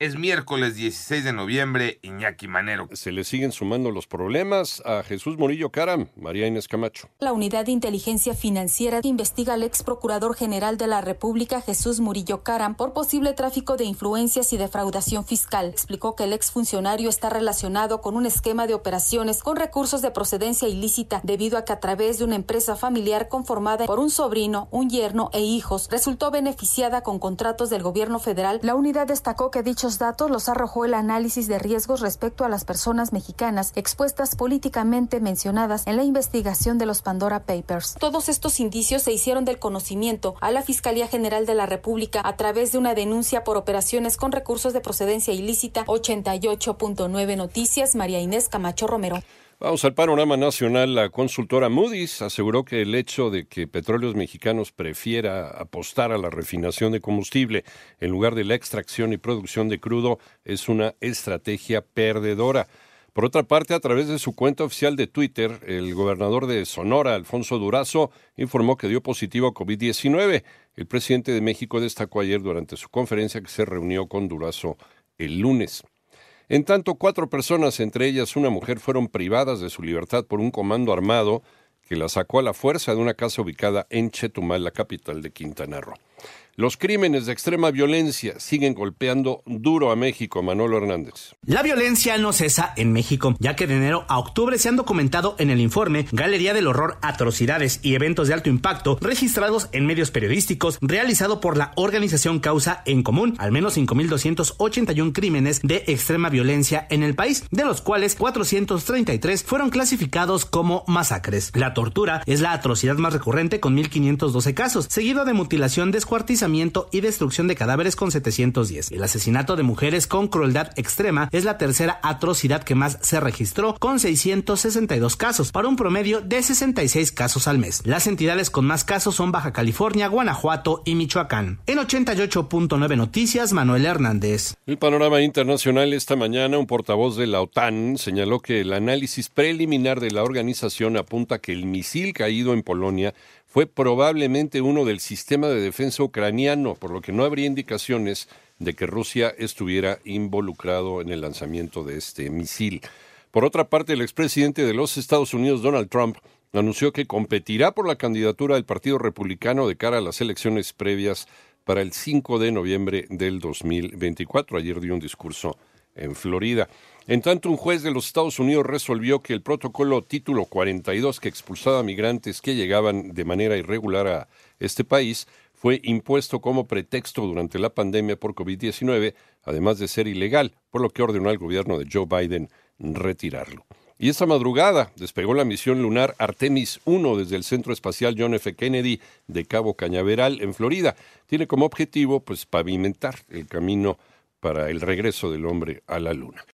Es miércoles 16 de noviembre, Iñaki Manero. Se le siguen sumando los problemas a Jesús Murillo Caram, María Inés Camacho. La Unidad de Inteligencia Financiera investiga al ex procurador general de la República, Jesús Murillo Caram, por posible tráfico de influencias y defraudación fiscal. Explicó que el ex funcionario está relacionado con un esquema de operaciones con recursos de procedencia ilícita debido a que a través de una empresa familiar conformada por un sobrino, un yerno e hijos, resultó beneficiada con contratos del gobierno federal. La unidad destacó que dicho datos los arrojó el análisis de riesgos respecto a las personas mexicanas expuestas políticamente mencionadas en la investigación de los Pandora Papers. Todos estos indicios se hicieron del conocimiento a la Fiscalía General de la República a través de una denuncia por operaciones con recursos de procedencia ilícita 88.9 Noticias María Inés Camacho Romero. Vamos al panorama nacional. La consultora Moody's aseguró que el hecho de que Petróleos Mexicanos prefiera apostar a la refinación de combustible en lugar de la extracción y producción de crudo es una estrategia perdedora. Por otra parte, a través de su cuenta oficial de Twitter, el gobernador de Sonora, Alfonso Durazo, informó que dio positivo a COVID-19. El presidente de México destacó ayer durante su conferencia que se reunió con Durazo el lunes. En tanto, cuatro personas, entre ellas una mujer, fueron privadas de su libertad por un comando armado que la sacó a la fuerza de una casa ubicada en Chetumal, la capital de Quintana Roo. Los crímenes de extrema violencia siguen golpeando duro a México, Manolo Hernández. La violencia no cesa en México, ya que de enero a octubre se han documentado en el informe Galería del Horror, Atrocidades y Eventos de Alto Impacto registrados en medios periodísticos, realizado por la organización Causa en Común, al menos 5.281 crímenes de extrema violencia en el país, de los cuales 433 fueron clasificados como masacres. La tortura es la atrocidad más recurrente con 1.512 casos, seguido de mutilación, descuartizamiento, y destrucción de cadáveres con 710. El asesinato de mujeres con crueldad extrema es la tercera atrocidad que más se registró con 662 casos, para un promedio de 66 casos al mes. Las entidades con más casos son Baja California, Guanajuato y Michoacán. En 88.9 Noticias, Manuel Hernández. El panorama internacional esta mañana, un portavoz de la OTAN señaló que el análisis preliminar de la organización apunta que el misil caído en Polonia fue probablemente uno del sistema de defensa ucraniano, por lo que no habría indicaciones de que Rusia estuviera involucrado en el lanzamiento de este misil. Por otra parte, el expresidente de los Estados Unidos, Donald Trump, anunció que competirá por la candidatura del Partido Republicano de cara a las elecciones previas para el 5 de noviembre del 2024. Ayer dio un discurso en Florida. En tanto, un juez de los Estados Unidos resolvió que el protocolo título 42 que expulsaba migrantes que llegaban de manera irregular a este país fue impuesto como pretexto durante la pandemia por COVID-19, además de ser ilegal, por lo que ordenó al gobierno de Joe Biden retirarlo. Y esta madrugada despegó la misión lunar Artemis 1 desde el Centro Espacial John F. Kennedy de Cabo Cañaveral, en Florida. Tiene como objetivo pues pavimentar el camino para el regreso del hombre a la Luna.